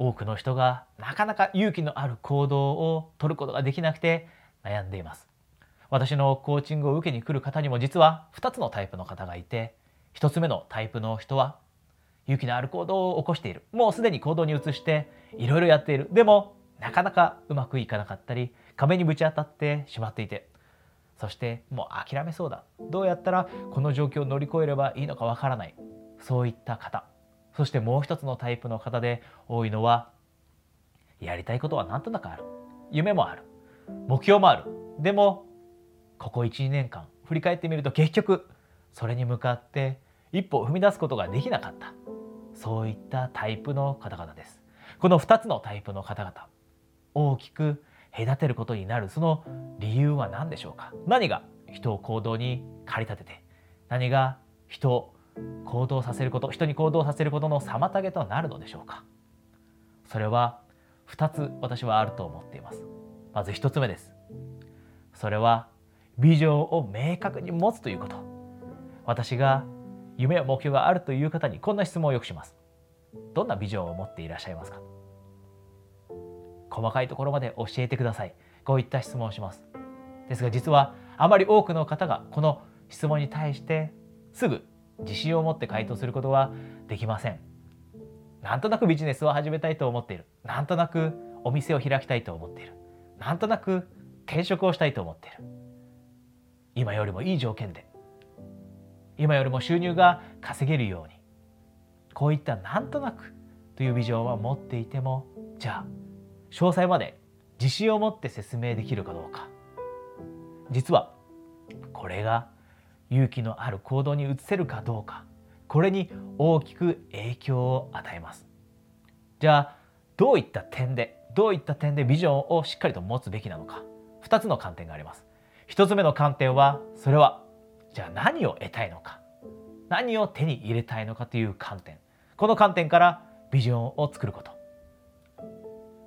多くの人がなかなか勇気のある行動を取ることができなくて悩んでいます。私のコーチングを受けに来る方にも実は2つのタイプの方がいて1つ目のタイプの人は勇気のある行動を起こしている。もうすでに行動に移していろいろやっている。でもなかなかうまくいかなかったり壁にぶち当たってしまっていてそしてもう諦めそうだ。どうやったらこの状況を乗り越えればいいのかわからない。そういった方。そしてもう一つのタイプの方で多いのはやりたいことはなんとなくある。夢もある。目標もある。でもここ12年間振り返ってみると結局それに向かって一歩踏み出すことができなかった。そういったタイプの方々です。この2つのタイプの方々大きく隔てることになる。その理由は何でしょうか。何が人を行動に駆り立てて何が人を行動させること人に行動させることの妨げとなるのでしょうか？それは2つ私はあると思っています。まず1つ目です。それはビジョンを明確に持つということ。私が夢や目標があるという方にこんな質問をよくします。どんなビジョンを持っていらっしゃいますか？細かいところまで教えてください。こういった質問をします。ですが実はあまり多くの方がこの質問に対してすぐ自信を持って回答することはできません。なんとなくビジネスを始めたいと思っている。なんとなくお店を開きたいと思っている。なんとなく転職をしたいと思っている。今よりもいい条件で。今よりも収入が稼げるように。こういったなんとなくというビジョンは持っていてもじゃあ詳細まで自信を持って説明できるかどうか。実はこれが勇気のある行動に移せるかどうか。これに大きく影響を与えます。じゃあどういった点でどういった点でビジョンをしっかりと持つべきなのか。2つの観点があります。1つ目の観点はそれはじゃあ何を得たいのか。何を手に入れたいのかという観点。この観点からビジョンを作ること。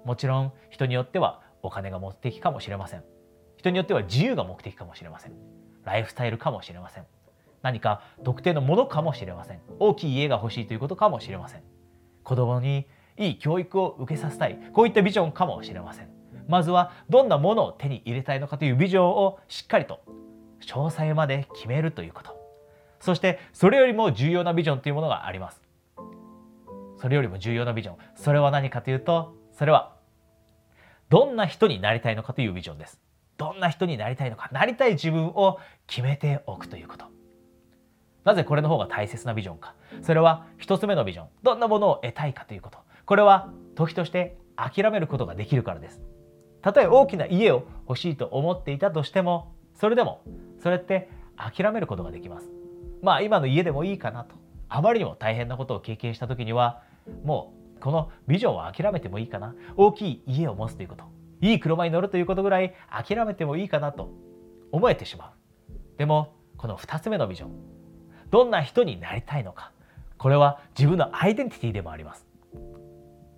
もちろん人によってはお金が目的かもしれません。人によっては自由が目的かもしれません。ライフスタイルかもしれません。何か特定のものかもしれません。大きい家が欲しいということかもしれません。子供にいい教育を受けさせたい。こういったビジョンかもしれません。まずはどんなものを手に入れたいのかというビジョンをしっかりと詳細まで決めるということ。そしてそれよりも重要なビジョンというものがあります。それよりも重要なビジョン。それは何かというとそれはどんな人になりたいのかというビジョンです。どんな人になりたいのかなりたい自分を決めておくということ。なぜこれの方が大切なビジョンか。それは一つ目のビジョン。どんなものを得たいかということ。これは時として諦めることができるからです。たとえ大きな家を欲しいと思っていたとしてもそれでもそれって諦めることができます。まあ今の家でもいいかなと。あまりにも大変なことを経験した時にはもうこのビジョンを諦めてもいいかな。大きい家を持つということ。いい車に乗るということぐらい諦めてもいいかなと思えてしまう。でもこの2つ目のビジョン。どんな人になりたいのか。これは自分のアイデンティティでもあります。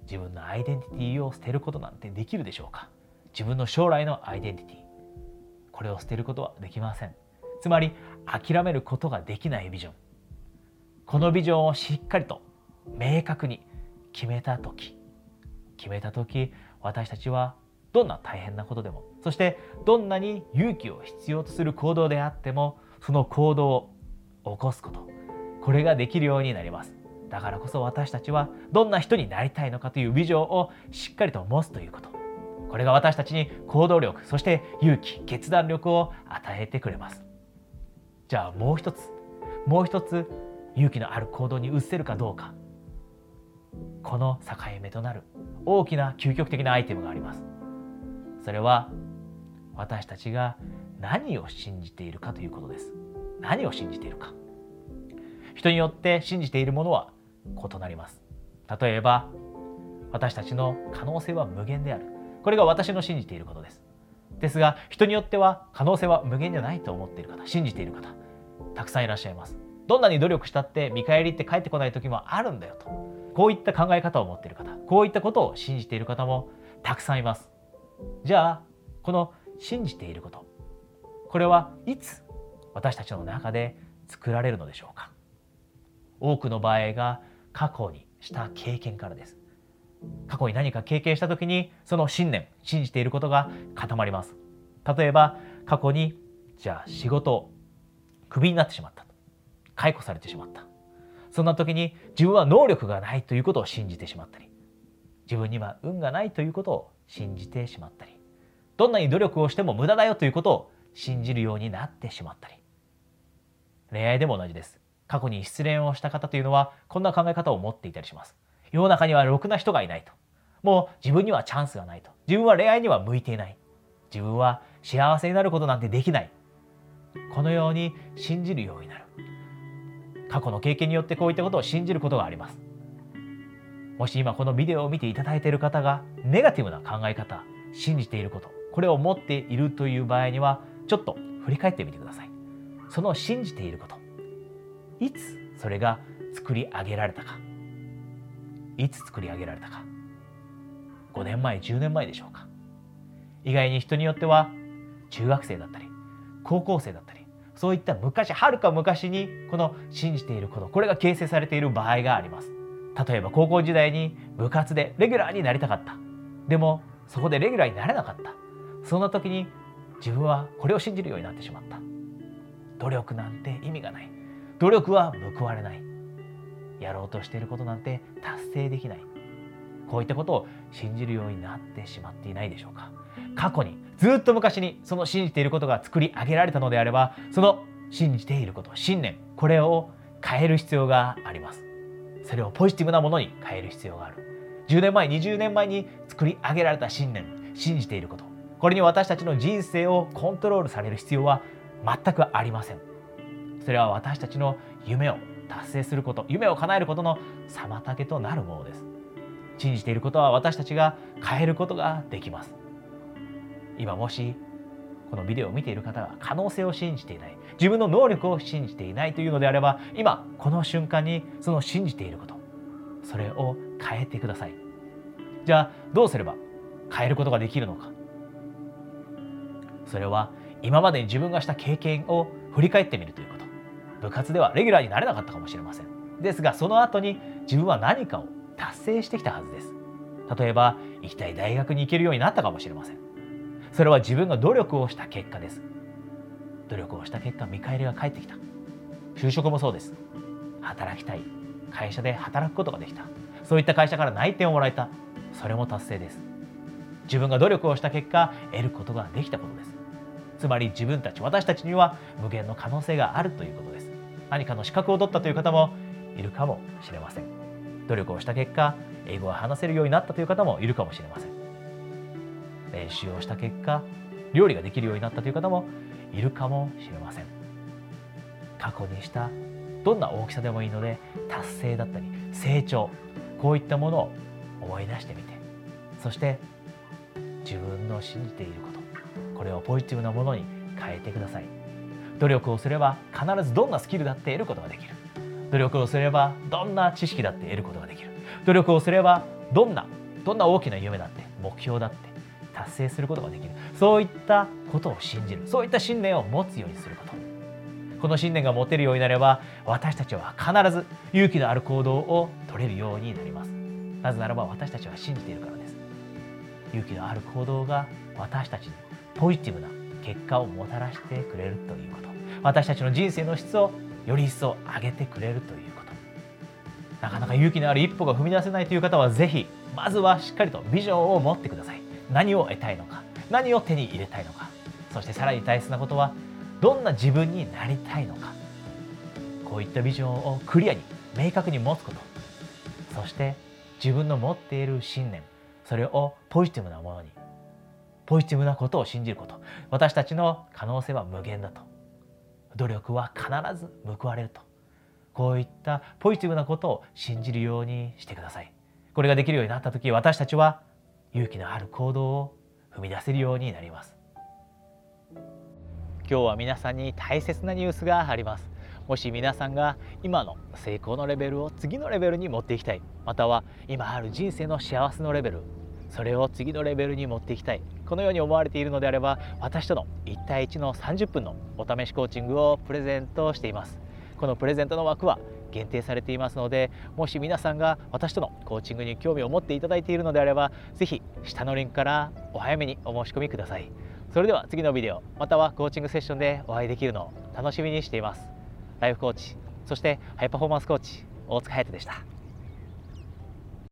自分のアイデンティティを捨てることなんてできるでしょうか。自分の将来のアイデンティティ。これを捨てることはできません。つまり諦めることができないビジョン。このビジョンをしっかりと明確に決めた時。決めた時私たちはどんな大変なことでもそしてどんなに勇気を必要とする行動であってもその行動を起こすことこれができるようになります。だからこそ私たちはどんな人になりたいのかというビジョンをしっかりと持つということ。これが私たちに行動力そして勇気決断力を与えてくれます。じゃあもう一つもう一つ勇気のある行動に移せるかどうか。この境目となる大きな究極的なアイテムがあります。それは私たちが何を信じているかということです。何を信じているか。人によって信じているものは異なります。例えば私たちの可能性は無限である。これが私の信じていることです。ですが人によっては可能性は無限じゃないと思っている方信じている方たくさんいらっしゃいます。どんなに努力したって見返りって返ってこない時もあるんだよと。こういった考え方を持っている方こういったことを信じている方もたくさんいます。じゃあこの信じていることこれはいつ私たちの中で作られるのでしょうか？多くの場合が過去にした経験からです。過去に何か経験した時にその信念信じていることが固まります。例えば過去にじゃあ仕事をクビになってしまった。解雇されてしまった。そんな時に自分は能力がないということを信じてしまったり自分には運がないということを信じてしまったりどんなに努力をしても無駄だよということを信じるようになってしまったり恋愛でも同じです。過去に失恋をした方というのはこんな考え方を持っていたりします。世の中にはろくな人がいないと。もう自分にはチャンスがないと。自分は恋愛には向いていない。自分は幸せになることなんてできない。このように信じるようになる。過去の経験によってこういったことを信じることがあります。もし今このビデオを見ていただいている方がネガティブな考え方信じていることこれを持っているという場合にはちょっと振り返ってみてください。その信じていることいつそれが作り上げられたか。いつ作り上げられたか。5年前10年前でしょうか。意外に人によっては中学生だったり高校生だったりそういった昔はるか昔にこの信じていることこれが形成されている場合があります。例えば高校時代に部活でレギュラーになりたかった。でもそこでレギュラーになれなかった。そんな時に自分はこれを信じるようになってしまった。努力なんて意味がない。努力は報われない。やろうとしていることなんて達成できない。こういったことを信じるようになってしまっていないでしょうか。過去にずっと昔にその信じていることが作り上げられたのであればその信じていること信念これを変える必要があります。それをポジティブなものに変える必要がある。10年前20年前に作り上げられた信念信じていること。これに私たちの人生をコントロールされる必要は全くありません。それは私たちの夢を達成すること夢を叶えることの妨げとなるものです。信じていることは私たちが変えることができます。今もしこのビデオを見ている方が可能性を信じていない。自分の能力を信じていないというのであれば今この瞬間にその信じていることそれを変えてください。じゃあどうすれば変えることができるのか。それは今までに自分がした経験を振り返ってみるということ。部活ではレギュラーになれなかったかもしれません。ですがその後に自分は何かを達成してきたはずです。例えば行きたい大学に行けるようになったかもしれません。それは自分が努力をした結果です。努力をした結果見返りが返ってきた。就職もそうです。働きたい。会社で働くことができた。そういった会社から内定をもらえた。それも達成です。自分が努力をした結果得ることができたことです。つまり自分たち私たちには無限の可能性があるということです。何かの資格を取ったという方もいるかもしれません。努力をした結果英語が話せるようになったという方もいるかもしれません。練習をした結果料理ができるようになったという方もいるかもしれません。過去にしたどんな大きさでもいいので達成だったり成長こういったものを思い出してみてそして自分の信じていることこれをポジティブなものに変えてください。努力をすれば必ずどんなスキルだって得ることができる。努力をすればどんな知識だって得ることができる。努力をすればどんなどんな大きな夢だって目標だって達成することができる。そういったことを信じる。そういった信念を持つようにすること。この信念が持てるようになれば私たちは必ず勇気のある行動を取れるようになります。なぜならば私たちは信じているからです。勇気のある行動が私たちにポジティブな結果をもたらしてくれるということ。私たちの人生の質をより一層上げてくれるということ。なかなか勇気のある一歩が踏み出せないという方はぜひまずはしっかりとビジョンを持ってください。何を得たいのか何を手に入れたいのかそしてさらに大切なことはどんな自分になりたいのかこういったビジョンをクリアに明確に持つことそして自分の持っている信念それをポジティブなものにポジティブなことを信じること私たちの可能性は無限だと努力は必ず報われるとこういったポジティブなことを信じるようにしてください。これができるようになった時私たちは勇気のある行動を踏み出せるようになります。今日は皆さんに大切なニュースがあります。もし皆さんが今の成功のレベルを次のレベルに持っていきたい。または今ある人生の幸せのレベル。それを次のレベルに持っていきたい。このように思われているのであれば私との1対1の30分のお試しコーチングをプレゼントしています。このプレゼントの枠は限定されていますのでもし皆さんが私とのコーチングに興味を持っていただいているのであれば是非下のリンクからお早めにお申し込みください。それでは次のビデオまたはコーチングセッションでお会いできるのを楽しみにしています。ライフコーチそしてハイパフォーマンスコーチ大塚隼人でした。